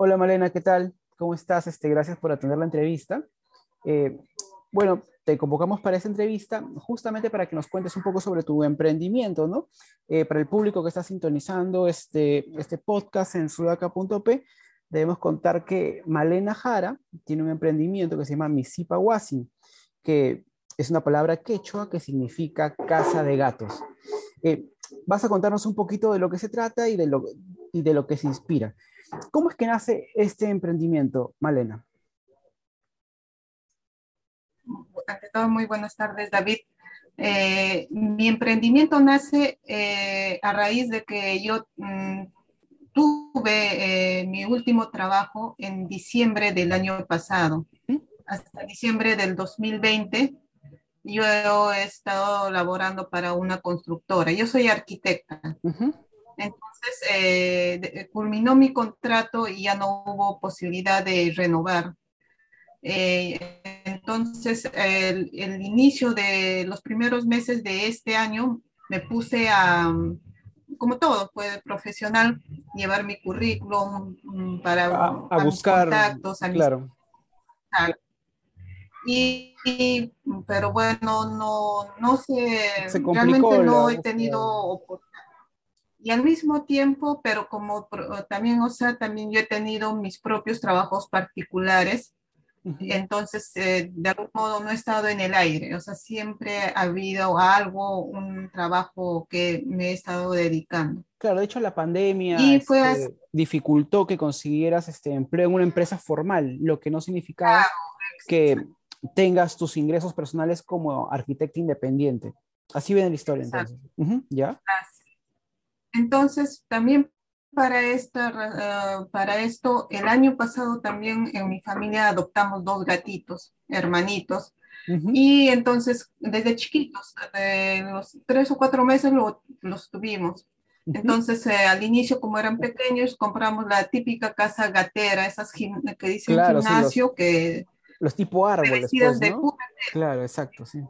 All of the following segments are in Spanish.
Hola Malena, ¿qué tal? ¿Cómo estás? Este, gracias por atender la entrevista. Eh, bueno, te convocamos para esta entrevista justamente para que nos cuentes un poco sobre tu emprendimiento, ¿no? Eh, para el público que está sintonizando este, este podcast en sudaca.p, debemos contar que Malena Jara tiene un emprendimiento que se llama Misipa Wasin, que es una palabra quechua que significa casa de gatos. Eh, vas a contarnos un poquito de lo que se trata y de lo, y de lo que se inspira. ¿Cómo es que nace este emprendimiento, Malena? Ante todo, muy buenas tardes, David. Eh, mi emprendimiento nace eh, a raíz de que yo mm, tuve eh, mi último trabajo en diciembre del año pasado. Hasta diciembre del 2020 yo he estado laborando para una constructora. Yo soy arquitecta. Entonces, eh, culminó mi contrato y ya no hubo posibilidad de renovar. Eh, entonces, el, inicio de los primeros meses de este año me puse a, como todo, fue profesional, llevar mi currículum mm, para a, buscar contactos, a claro. y, pero bueno, no, no sé, realmente no he tenido oportunidad y al mismo tiempo, pero como también, o sea, también yo he tenido mis propios trabajos particulares, entonces eh, de algún modo no he estado en el aire, o sea, siempre ha habido algo, un trabajo que me he estado dedicando. Claro, de hecho la pandemia este, dificultó que consiguieras este empleo en una empresa formal, lo que no significaba que tengas tus ingresos personales como arquitecto independiente. Así viene la historia entonces. ¿Ya? Entonces, también para, esta, eh, para esto, el año pasado también en mi familia adoptamos dos gatitos, hermanitos. Y entonces, desde chiquitos, de los tres o cuatro meses los tuvimos. Entonces, eh, al inicio, como eran pequeños, compramos la típica casa gatera, esas que dicen gimnasio, que... Los tipo árboles, pues, ¿no? Claro, exacto, sí.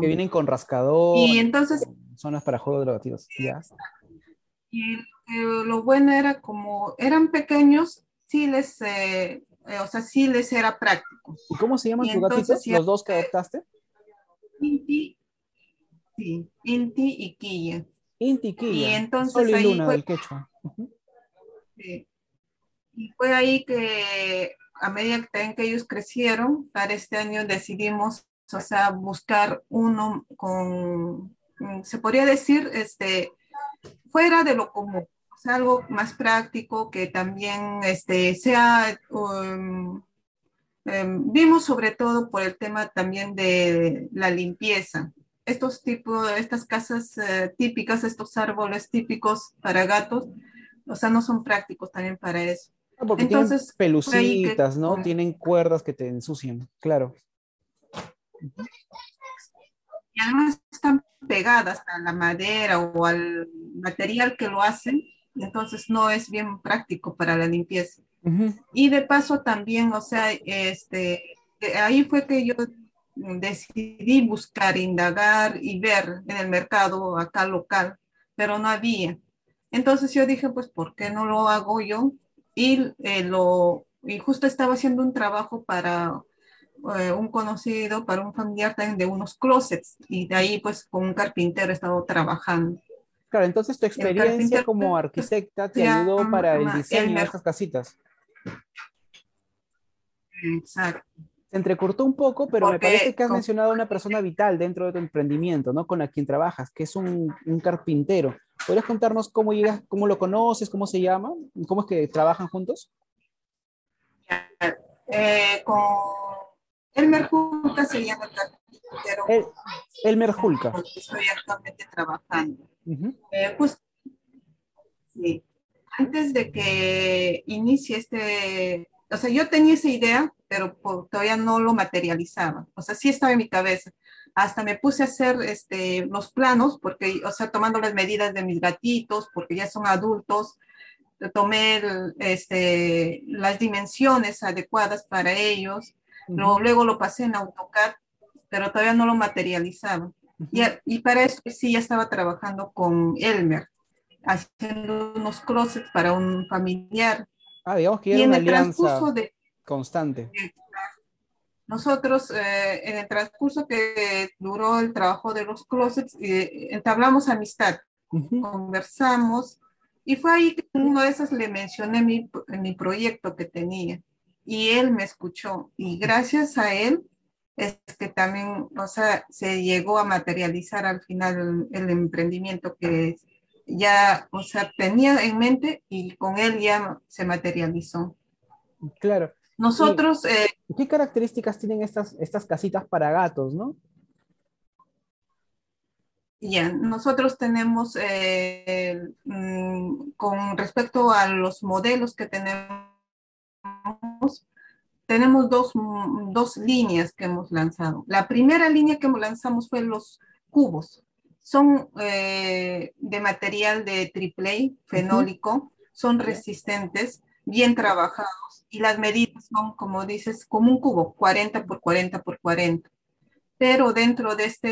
Que vienen con rascador. Y entonces... Zonas para juegos de gatitos, ¿ya? Y lo bueno era como eran pequeños, sí les, eh, eh, o sea, sí les era práctico. ¿Y cómo se llaman tus gatitos, los dos que adoptaste? Inti, sí, Inti y Quilla. Inti y Quilla. Y entonces ahí Luna, fue, quechua. sí. Y fue ahí que a medida que, que ellos crecieron, para este año decidimos, o sea, buscar uno con, se podría decir, este, fuera de lo común, o sea, algo más práctico que también este, sea, um, em, vimos sobre todo por el tema también de la limpieza. Estos tipos, estas casas eh, típicas, estos árboles típicos para gatos, o sea, no son prácticos también para eso. Ah, porque Entonces, tienen pelucitas, ¿no? Tienen cuerdas que te ensucian, claro. Y además están pegadas a la madera o al material que lo hacen, entonces no es bien práctico para la limpieza. Y de paso también, o sea, este, ahí fue que yo decidí buscar, indagar y ver en el mercado acá local, pero no había. Entonces yo dije, pues, ¿por qué no lo hago yo? Y, eh, lo, y justo estaba haciendo un trabajo para eh, un conocido, para un familiar también de unos closets y de ahí pues con un carpintero he estado trabajando. Claro, entonces tu experiencia como arquitecta te ayudó para el diseño de estas casitas. Exacto. Se entrecortó un poco, pero me parece que has mencionado a una persona vital dentro de tu emprendimiento, ¿no? Con la quien trabajas, que es un, un carpintero. ¿Podrías contarnos cómo llegas, cómo lo conoces, cómo se llama, cómo es que trabajan juntos? Eh, con Elmer Julka se llama el carpintero. El, Elmer Julka. Estoy actualmente trabajando. Eh, pues, sí. Antes de que inicie este, o sea, yo tenía esa idea, pero todavía no lo materializaba. O sea, sí estaba en mi cabeza. Hasta me puse a hacer este, los planos, porque, o sea, tomando las medidas de mis gatitos, porque ya son adultos, tomé este, las dimensiones adecuadas para ellos luego lo pasé en AutoCAD, pero todavía no lo materializaba. Y, y, para eso sí ya estaba trabajando con Elmer, haciendo unos closets para un familiar. Ah, digamos que era una alianza constante. Nosotros, eh, en el transcurso que duró el trabajo de los closets, eh, entablamos amistad, conversamos, y fue ahí que uno de esos le mencioné mi, mi proyecto que tenía, y él me escuchó, y gracias a él es que también, o sea, se llegó a materializar al final el, emprendimiento que ya, o sea, tenía en mente y con él ya se materializó. Claro. Nosotros... Eh, ¿Qué características tienen estas, estas casitas para gatos, no? Ya, nosotros tenemos, eh, mm, con respecto a los modelos que tenemos, tenemos dos, dos líneas que hemos lanzado. La primera línea que lanzamos fue los cubos. Son eh, de material de triple fenólico, son resistentes, bien trabajados y las medidas son, como dices, como un cubo, 40 por 40 por 40. Pero dentro de, este,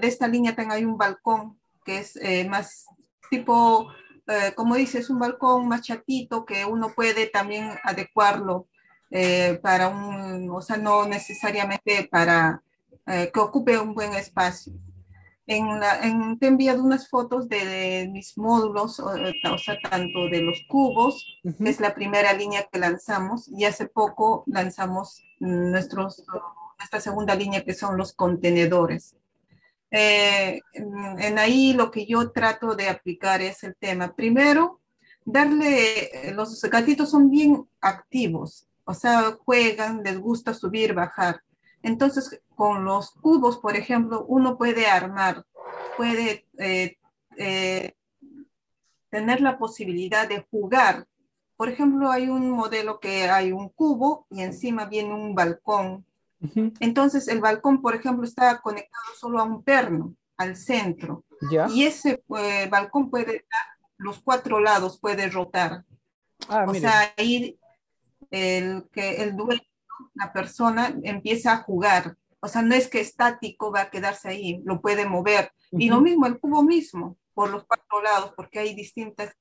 de esta línea también hay un balcón que es eh, más tipo, eh, como dices, un balcón más chatito que uno puede también adecuarlo eh, para un, o sea, no necesariamente para eh, que ocupe un buen espacio. En la, en, te he enviado unas fotos de, mis módulos, o, sea, tanto de los cubos, que es la primera línea que lanzamos, y hace poco lanzamos nuestros, nuestra segunda línea, que son los contenedores. Eh, en, en, ahí lo que yo trato de aplicar es el tema, primero, darle, los gatitos son bien activos, o sea, juegan, les gusta subir, bajar. Entonces, con los cubos, por ejemplo, uno puede armar, puede eh, eh, tener la posibilidad de jugar. Por ejemplo, hay un modelo que hay un cubo y encima viene un balcón. Entonces, el balcón, por ejemplo, está conectado solo a un perno, al centro. Y ese eh, balcón puede, los cuatro lados puede rotar. Ah, o sea, ahí el que el dueño, la persona, empieza a jugar. O sea, no es que estático va a quedarse ahí, lo puede mover. Y lo mismo, el cubo mismo, por los cuatro lados, porque hay distintas,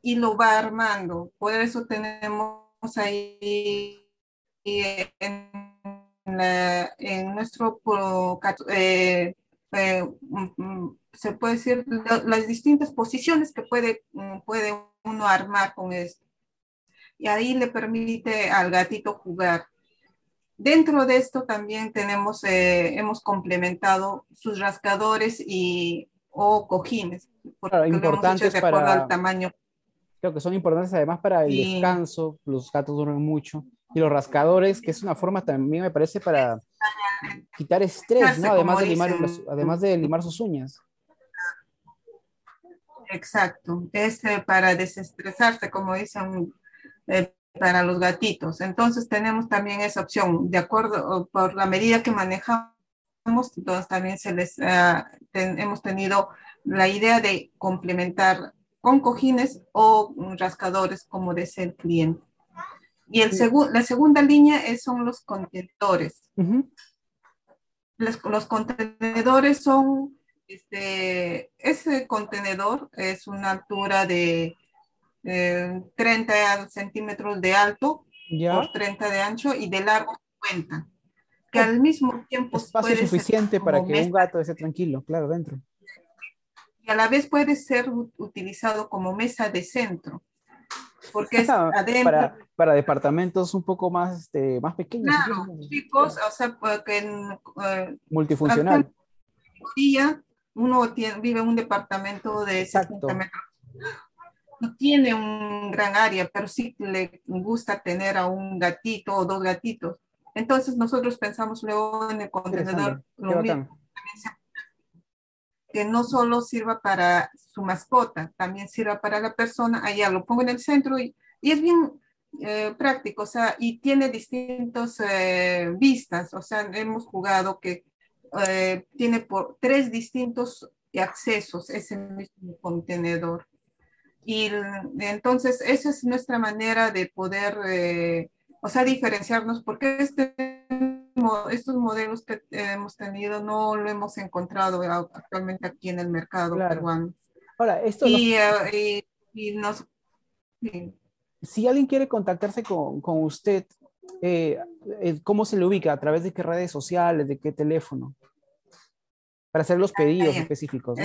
y lo va armando. Por eso tenemos ahí en, en nuestro eh, eh, mm, mm, se puede decir las distintas posiciones que puede, mm, puede uno armar con esto y ahí le permite al gatito jugar. Dentro de esto también tenemos, eh, hemos complementado sus rascadores y o cojines, porque importantes de para, al tamaño. Creo que son importantes además para el descanso, los gatos duermen mucho. Y los rascadores, que es una forma también, me parece, para quitar estrés, ¿no? Además de, limar, además de limar sus uñas. Exacto, es para desestresarse, como dicen eh, para los gatitos. Entonces tenemos también esa opción, de acuerdo, por la medida que manejamos, entonces también se les, uh, hemos tenido la idea de complementar con cojines o rascadores como desea el cliente. Y el la segunda línea es, son los contenedores. los, los, contenedores son, este, ese contenedor es una altura de 30 eh, centímetros de alto por 30 de ancho y de largo 50. Que al mismo tiempo espacio suficiente para que un gato esté tranquilo, claro, dentro. Y a la vez puede ser utilizado como mesa de centro. Porque es adentro. Para, para, departamentos un poco más, este, más pequeños. Claro, chicos, o sea, porque en, eh, multifuncional. Día uno tiene, vive en un departamento de Exacto. 60 metros no tiene un gran área, pero sí le gusta tener a un gatito o dos gatitos. Entonces nosotros pensamos luego en el contenedor que no solo sirva para su mascota, también sirva para la persona. Allá lo pongo en el centro y, y es bien eh, práctico, o sea, y tiene distintas eh, vistas, o sea, hemos jugado que eh, tiene por tres distintos accesos ese mismo contenedor. Y entonces esa es nuestra manera de poder, eh, o sea, diferenciarnos, porque este, estos modelos que hemos tenido no lo hemos encontrado actualmente aquí en el mercado peruano. Ahora, esto y, nos... Eh, y, nos si alguien quiere contactarse con, con usted, eh, eh, ¿cómo se le ubica? ¿A través de qué redes sociales? ¿De qué teléfono? Para hacer los pedidos específicos. ¿no?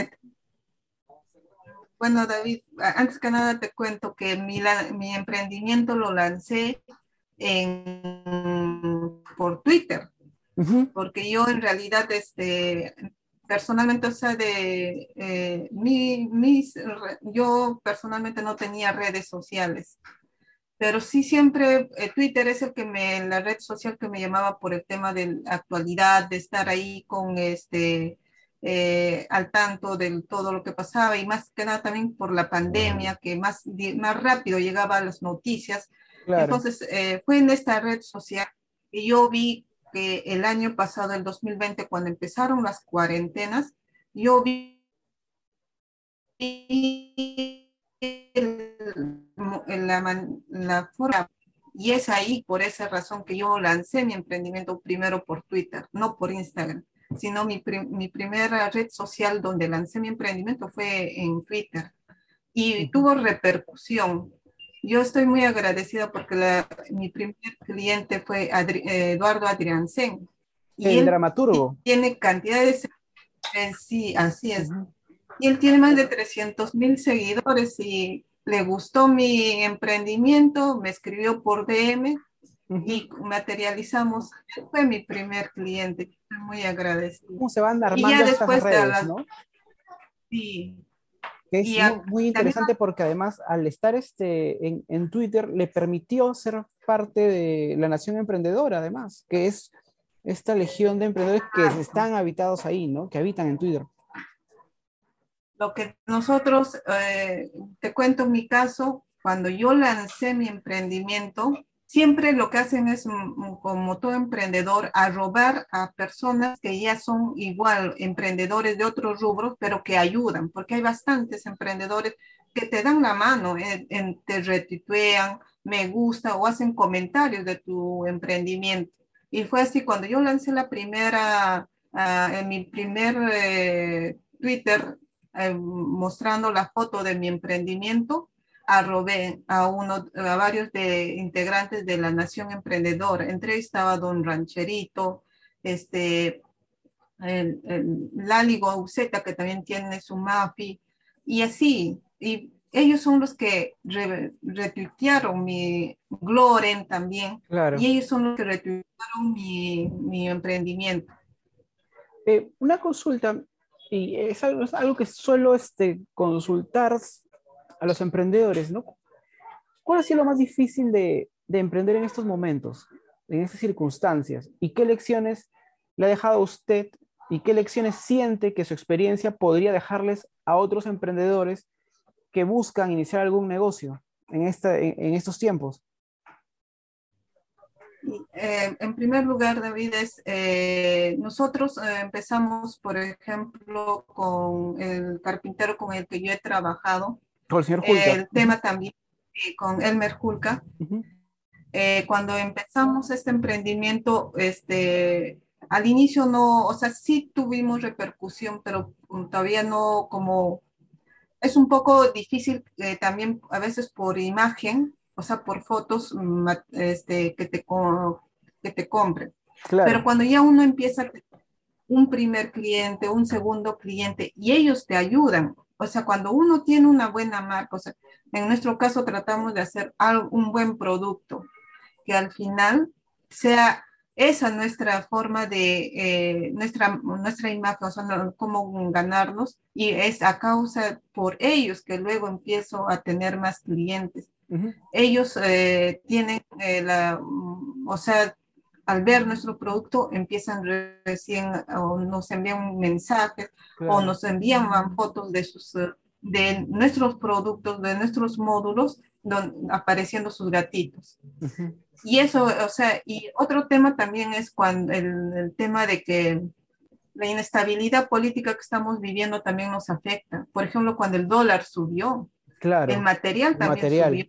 Bueno, David, antes que nada te cuento que mi, mi emprendimiento lo lancé en, por Twitter, porque yo en realidad, este, personalmente, o sea, de eh, mi, mis, yo personalmente no tenía redes sociales, pero sí siempre eh, Twitter es el que me, la red social que me llamaba por el tema de la actualidad, de estar ahí con este eh, al tanto de todo lo que pasaba y más que nada también por la pandemia, que más, más rápido llegaban las noticias. Entonces, eh, fue en esta red social que yo vi que el año pasado, el 2020, cuando empezaron las cuarentenas, yo vi la, la forma y es ahí por esa razón que yo lancé mi emprendimiento primero por Twitter, no por Instagram sino mi, mi primera red social donde lancé mi emprendimiento fue en Twitter y tuvo repercusión. Yo estoy muy agradecida porque la, mi primer cliente fue eh, Eduardo Adriansen. Y el dramaturgo. Tiene cantidades, eh, sí, así es. Y él tiene más de 300 mil seguidores y le gustó mi emprendimiento, me escribió por DM y materializamos. Él fue mi primer cliente, muy agradecido. ¿Cómo se van armando y ya después redes, ¿no? Sí. es muy, interesante porque además al estar este, en, en, Twitter le permitió ser parte de la nación emprendedora, además, que es esta legión de emprendedores que están habitados ahí, ¿no? Que habitan en Twitter. Lo que nosotros, eh, te cuento mi caso, cuando yo lancé mi emprendimiento, siempre lo que hacen es, mm, mm, como todo emprendedor, a robar a personas que ya son igual emprendedores de otros rubros, pero que ayudan, porque hay bastantes emprendedores que te dan la mano, en, te retuitean, me gusta o hacen comentarios de tu emprendimiento. Y fue así cuando yo lancé la primera, ah, en mi primer eh, Twitter, eh, mostrando la foto de mi emprendimiento, arrobé a, uno, a varios de, integrantes de la Nación Emprendedora. Entre estaba Don Rancherito, este, el, el Lali que también tiene su MAFI, y así. Y ellos son los que retuitearon mi Gloren también, y ellos son los que retuitearon mi, mi emprendimiento. Eh, una consulta, y es algo, es algo que suelo este, consultar a los emprendedores, ¿no? ¿Cuál ha sido lo más difícil de, de emprender en estos momentos, en estas circunstancias? ¿Y qué lecciones le ha dejado a usted y qué lecciones siente que su experiencia podría dejarles a otros emprendedores que buscan iniciar algún negocio en, estos tiempos? Eh, en primer lugar, David, es, eh, nosotros eh, empezamos, por ejemplo, con el carpintero con el que yo he trabajado. Con el señor Julka. El tema también con Elmer Julka. Eh, cuando empezamos este emprendimiento, este, al inicio no, o sea, sí tuvimos repercusión, pero todavía no como, es un poco difícil eh, también a veces por imagen, o sea, por fotos este, que, te, que te compren. Pero cuando ya uno empieza un primer cliente, un segundo cliente, y ellos te ayudan, o sea, cuando uno tiene una buena marca, o sea, en nuestro caso tratamos de hacer un buen producto, que al final sea esa nuestra forma de, eh, nuestra, nuestra imagen, o sea, cómo ganarnos, y es a causa por ellos que luego empiezo a tener más clientes. Ellos eh, tienen eh, la, o sea, al ver nuestro producto empiezan recién o nos envían mensajes o nos envían fotos de sus de nuestros productos, de nuestros módulos, apareciendo sus gatitos. Y eso, o sea, y otro tema también es cuando el, tema de que la inestabilidad política que estamos viviendo también nos afecta. Por ejemplo, cuando el dólar subió, claro, el material también subió.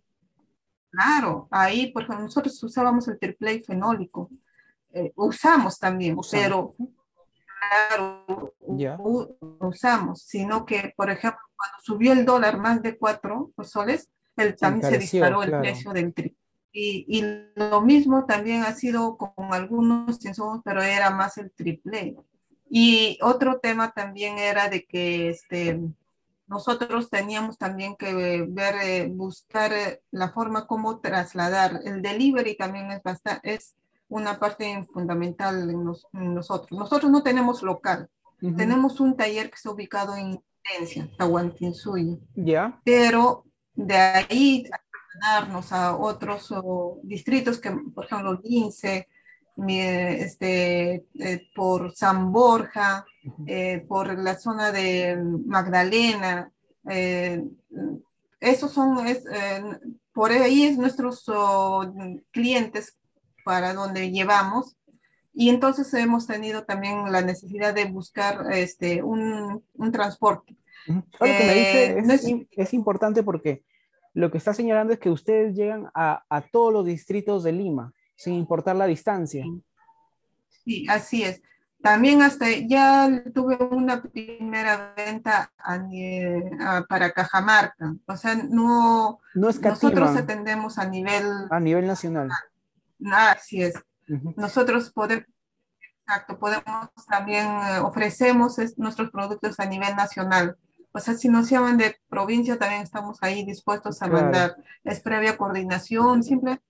Claro, ahí, por ejemplo, nosotros usábamos el triple fenólico eh, usamos también, pero claro, usamos, sino que, por ejemplo, cuando subió el dólar más de cuatro soles, el, también se disparó el precio del triple. Y, y, lo mismo también ha sido con algunos insumos, pero era más el triple. Y otro tema también era de que este, nosotros teníamos también que ver, eh, buscar eh, la forma como trasladar. El delivery también es, bastante, es una parte fundamental en, nosotros. Nosotros no tenemos local, tenemos un taller que está ubicado en Intensia, Tahuantinsuyo. Ya. Pero de ahí darnos a otros distritos que, por ejemplo, Lince, este, eh, por San Borja, eh, por la zona de Magdalena. Eh, esos son, por ahí es nuestros clientes para donde llevamos. Y entonces hemos tenido también la necesidad de buscar este, un, un transporte. es, importante porque lo que está señalando es que ustedes llegan a, a todos los distritos de Lima sin importar la distancia. Sí, así es. También hasta ya tuve una primera venta para Cajamarca. O sea, no, nosotros atendemos a nivel... A nivel nacional. Así es. Nosotros podemos, exacto, podemos también, eh, ofrecemos nuestros productos a nivel nacional. O sea, si nos llaman de provincia, también estamos ahí dispuestos a mandar. Es previa coordinación, siempre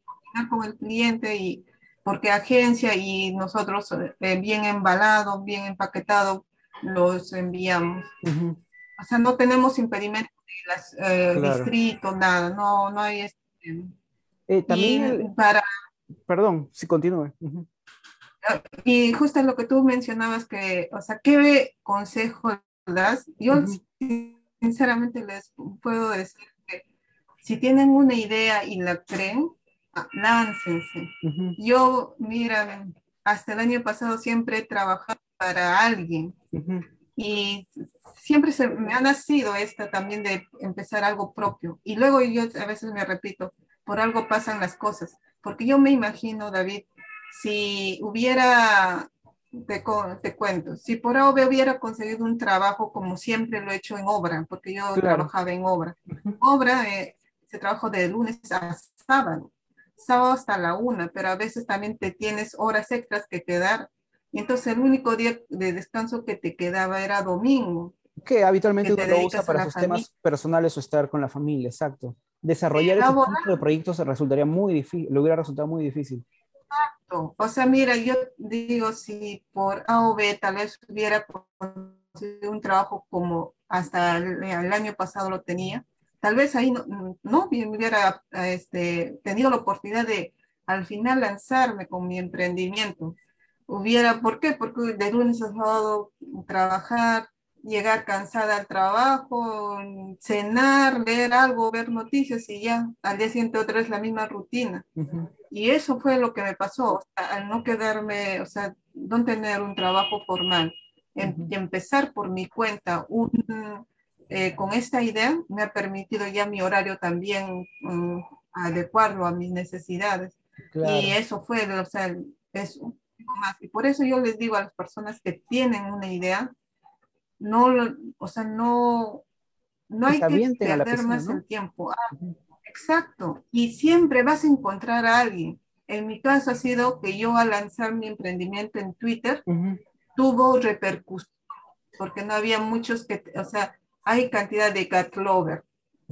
con el cliente y porque agencia y nosotros eh, bien embalado, bien empaquetado, los enviamos. O sea, no tenemos impedimento de los eh, distritos, nada, no, no hay... Este, eh, también para... Perdón, si continúe. Y justo lo que tú mencionabas, que, o sea, ¿qué consejo das? Yo sinceramente les puedo decir que si tienen una idea y la creen, láncense. Yo, mira, hasta el año pasado siempre he trabajado para alguien y siempre se me ha nacido esta también de empezar algo propio. Y luego yo a veces me repito, por algo pasan las cosas, porque yo me imagino, David, si hubiera, te, te cuento, si por ahora hubiera conseguido un trabajo como siempre lo he hecho en obra, porque yo trabajaba en obra. Obra, eh, se trabajo de lunes a sábado sábado hasta la una, pero a veces también te tienes horas extras que quedar. Entonces el único día de descanso que te quedaba era domingo. Que habitualmente uno lo usa para sus temas personales o estar con la familia, exacto. Desarrollar ese tipo de proyectos resultaría muy difícil, le hubiera resultado muy difícil. Exacto. O sea, mira, yo digo, si por A o B tal vez hubiera conseguido un trabajo como hasta el año pasado lo tenía, tal vez ahí no, no hubiera este, tenido la oportunidad de al final lanzarme con mi emprendimiento. Hubiera, ¿por qué? Porque de lunes a sábado trabajar, llegar cansada al trabajo, cenar, leer algo, ver noticias y ya al día siguiente otra vez la misma rutina. Y eso fue lo que me pasó, al no quedarme, o sea, no tener un trabajo formal, y empezar por mi cuenta un, eh, con esta idea me ha permitido ya mi horario también mm, adecuarlo a mis necesidades. Y eso fue, o sea, es más. Y por eso yo les digo a las personas que tienen una idea, no, o sea, no, no hay que perder más el tiempo. Ah, exacto. Y siempre vas a encontrar a alguien. En mi caso ha sido que yo al lanzar mi emprendimiento en Twitter, tuvo repercusión, porque no había muchos que, o sea, hay cantidad de cat lover.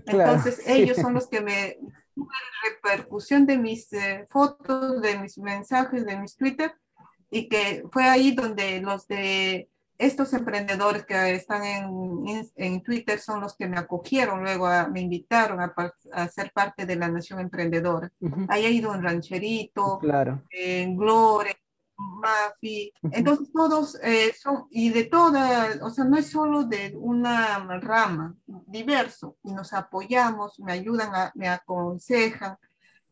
Entonces ellos son los que me repercusión de mis eh, fotos, de mis mensajes, de mis Twitter, y que fue ahí donde los de estos emprendedores que están en, en Twitter son los que me acogieron, luego me invitaron a, ser parte de la Nación Emprendedora. Ahí ha ido un rancherito, claro. en Gloria, Mafi, entonces todos eh, son, y de todas, o sea, no es solo de una rama, diverso, y nos apoyamos, me ayudan, me aconsejan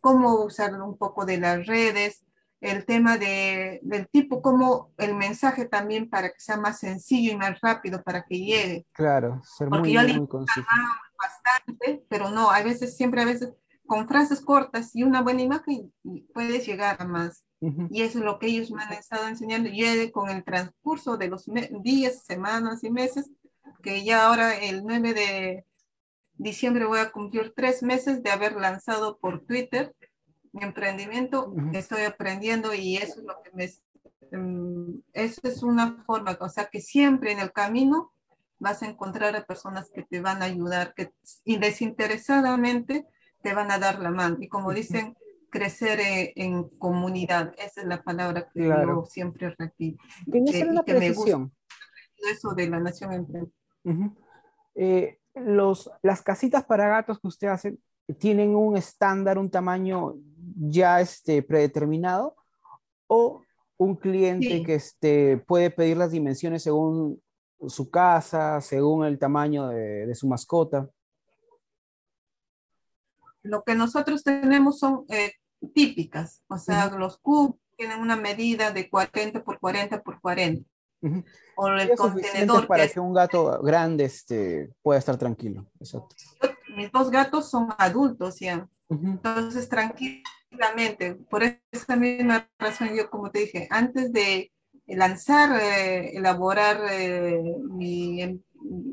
cómo usar un poco de las redes, el tema de, del tipo, como el mensaje también para que sea más sencillo y más rápido para que llegue. Claro, ser muy, yo muy bastante, pero no, a veces, siempre a veces con frases cortas y una buena imagen puedes llegar a más. Y eso es lo que ellos me han estado enseñando. Y con el transcurso de los días, semanas y meses, que ya ahora el 9 de, diciembre voy a cumplir tres meses de haber lanzado por Twitter mi emprendimiento. Estoy aprendiendo y eso es lo que me... Mm, eso es una forma, o sea, que siempre en el camino vas a encontrar a personas que te van a ayudar, que y desinteresadamente te van a dar la mano. Y como dicen, crecer eh, en, comunidad, esa es la palabra que yo siempre repito. una que me gusta eso de la nación emprendedora. Eh, los, las casitas para gatos que usted hace tienen un estándar, un tamaño ya este, predeterminado o un cliente que este, puede pedir las dimensiones según su casa, según el tamaño de, su mascota. Lo que nosotros tenemos son eh, típicas, o sea, los cubos tienen una medida de 40 por 40 por 40. O el contenedor. Para que, un gato grande este, pueda estar tranquilo. Mis dos gatos son adultos ya. Entonces, tranquilamente. Por esa misma razón, yo, como te dije, antes de lanzar, eh, elaborar eh, em,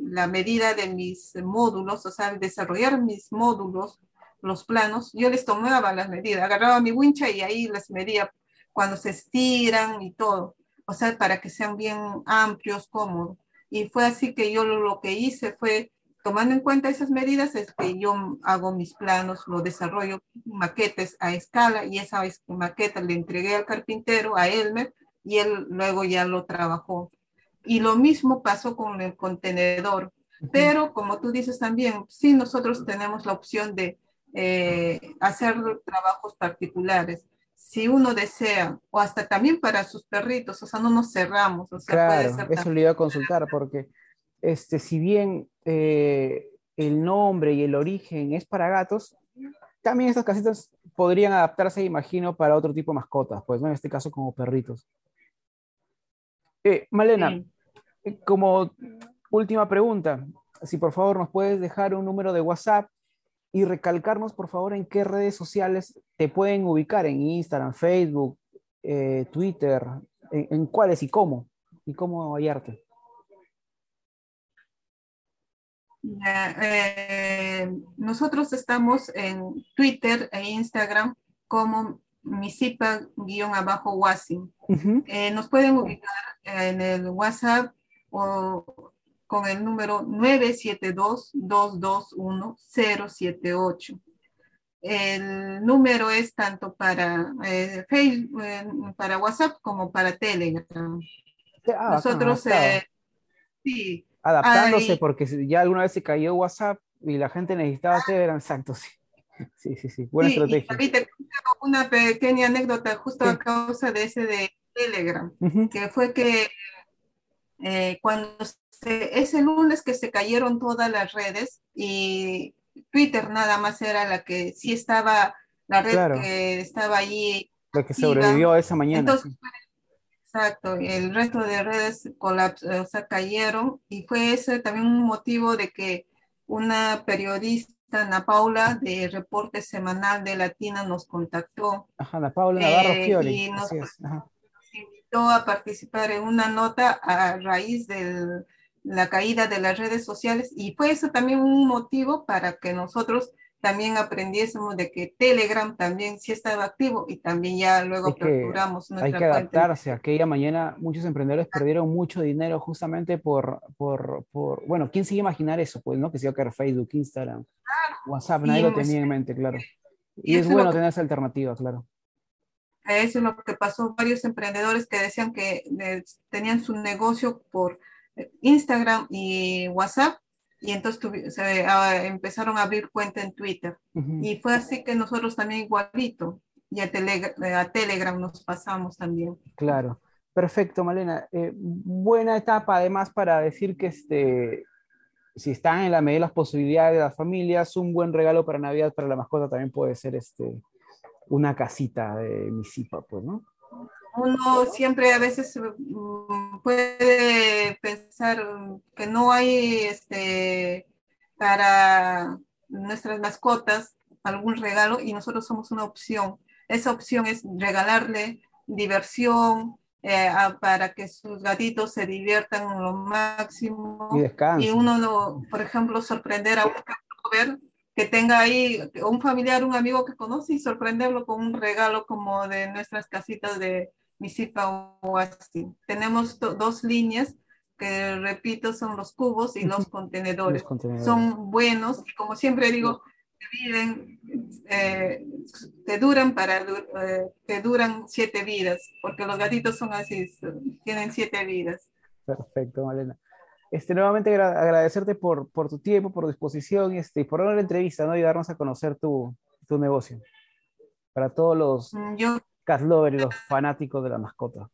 la medida de mis módulos, o sea, desarrollar mis módulos, los planos, yo les tomaba las medidas, agarraba mi wincha y ahí las medía cuando se estiran y todo o sea, para que sean bien amplios, cómodos. Y fue así que yo lo, que hice fue, tomando en cuenta esas medidas, es que yo hago mis planos, lo desarrollo, maquetes a escala, y esa maqueta le entregué al carpintero, a Elmer, y él luego ya lo trabajó. Y lo mismo pasó con el contenedor. Pero como tú dices también, sí nosotros tenemos la opción de eh, hacer trabajos particulares si uno desea, o hasta también para sus perritos, o sea, no nos cerramos. O sea, claro, eso le iba a consultar, porque este, si bien eh, el nombre y el origen es para gatos, también estas casitas podrían adaptarse, imagino, para otro tipo de mascotas, pues, ¿no? En este caso como perritos. Eh, Malena, como última pregunta, si por favor nos puedes dejar un número de WhatsApp y recalcarnos, por favor, en qué redes sociales te pueden ubicar, en Instagram, Facebook, eh, Twitter, en, cuáles y cómo, y cómo hallarte. Eh, nosotros estamos en Twitter e Instagram como misipa-wasi. Eh, nos pueden ubicar en el WhatsApp o con el número 972-221-078. El número es tanto para, eh, Facebook, para WhatsApp como para Telegram. Ah, Nosotros, sí. Adaptándose porque ya alguna vez se cayó WhatsApp y la gente necesitaba ah. Telegram, exacto, sí. Sí, sí, sí, buena estrategia. Y te una pequeña anécdota justo a causa de ese de Telegram, que fue que cuando ese lunes que se cayeron todas las redes y Twitter nada más era la que sí estaba, la red que estaba allí. La que sobrevivió esa mañana. Exacto, el resto de redes colapsaron, o sea, cayeron y fue ese también un motivo de que una periodista, Ana Paula, de Reporte Semanal de Latina, nos contactó. Ajá, Ana Paula Navarro eh, Fiori. Y nos, invitó a participar en una nota a raíz del la caída de las redes sociales y fue eso también un motivo para que nosotros también aprendiésemos de que Telegram también sí estaba activo y también ya luego aperturamos nuestra Hay que adaptarse. Aquella mañana muchos emprendedores perdieron mucho dinero justamente por, por, por, bueno, ¿quién se iba a imaginar eso? Pues, ¿no? Que se iba a caer Facebook, Instagram, WhatsApp, nadie lo tenía en mente, claro. Y, es bueno tener esa alternativa, claro. Eso es lo que pasó. Varios emprendedores que decían que eh, tenían su negocio por Instagram y WhatsApp y entonces ah, empezaron a abrir cuenta en Twitter. Y fue así que nosotros también igualito, y a, Telegram nos pasamos también. Claro, perfecto, Malena. Eh, buena etapa además para decir que este, si están en la medida de las posibilidades de las familias, un buen regalo para Navidad para la mascota también puede ser este, una casita de misipa, pues, ¿no? Uno siempre a veces mm, puede pensar que no hay este, para nuestras mascotas algún regalo y nosotros somos una opción. Esa opción es regalarle diversión eh, para que sus gatitos se diviertan lo máximo. Y, y uno, por ejemplo, sorprender a un ver que tenga ahí un familiar, un amigo que conoce y sorprenderlo con un regalo como de nuestras casitas de Misipa así. Tenemos dos líneas que repito son los cubos y los contenedores. Son buenos y como siempre digo, viven, eh, te duran para, eh, te duran siete vidas, porque los gatitos son así, tienen siete vidas. Perfecto, Malena. Este, nuevamente agradecerte por, por tu tiempo, por disposición este, y por la entrevista ¿no? y darnos a conocer tu, tu negocio. Para todos los mm, Yo, cat lovers y los fanáticos de la mascota.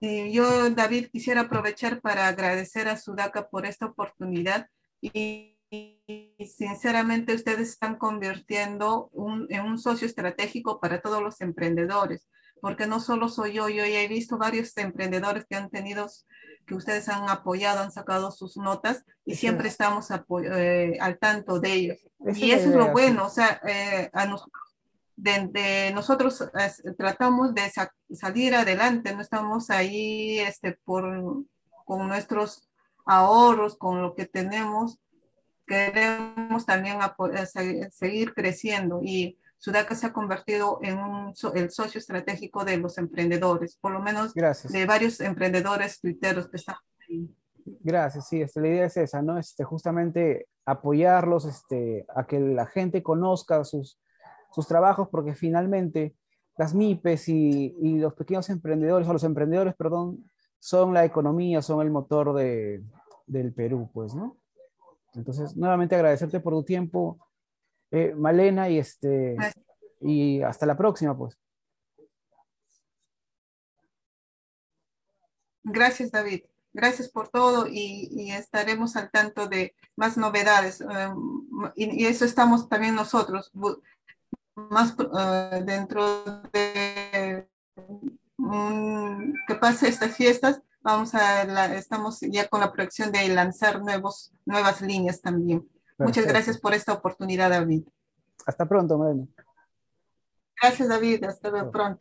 yo, David, quisiera aprovechar para agradecer a Sudaca por esta oportunidad y y sinceramente ustedes están convirtiendo en un socio estratégico para todos los emprendedores, porque no solo soy yo, yo ya he visto varios emprendedores que han tenido, que ustedes han apoyado, han sacado sus notas y siempre estamos eh, al tanto de ellos. y eso es lo bueno, o sea, eh, a nosotros, de, nosotros tratamos de salir adelante, no estamos ahí este, por, con nuestros ahorros, con lo que tenemos, queremos también seguir creciendo y Sudaca se ha convertido en un, el socio estratégico de los emprendedores, por lo menos de varios emprendedores tuiteros que están ahí. Gracias, sí, este, la idea es esa, ¿no? Este, justamente apoyarlos, este, a que la gente conozca sus, sus trabajos, porque finalmente las MIPES y, y, los pequeños emprendedores, o los emprendedores, perdón, son la economía, son el motor de, del Perú, pues, ¿no? Entonces, nuevamente agradecerte por tu tiempo, eh, Malena, y, este, y hasta la próxima, pues. Gracias, David. Gracias por todo y, estaremos al tanto de más novedades. Um, y, eso estamos también nosotros, más uh, dentro de que pase estas fiestas, vamos a estamos ya con la proyección de lanzar nuevos, nuevas líneas también. Muchas gracias por esta oportunidad, David. Hasta pronto, Marina. Gracias, David. Hasta pronto.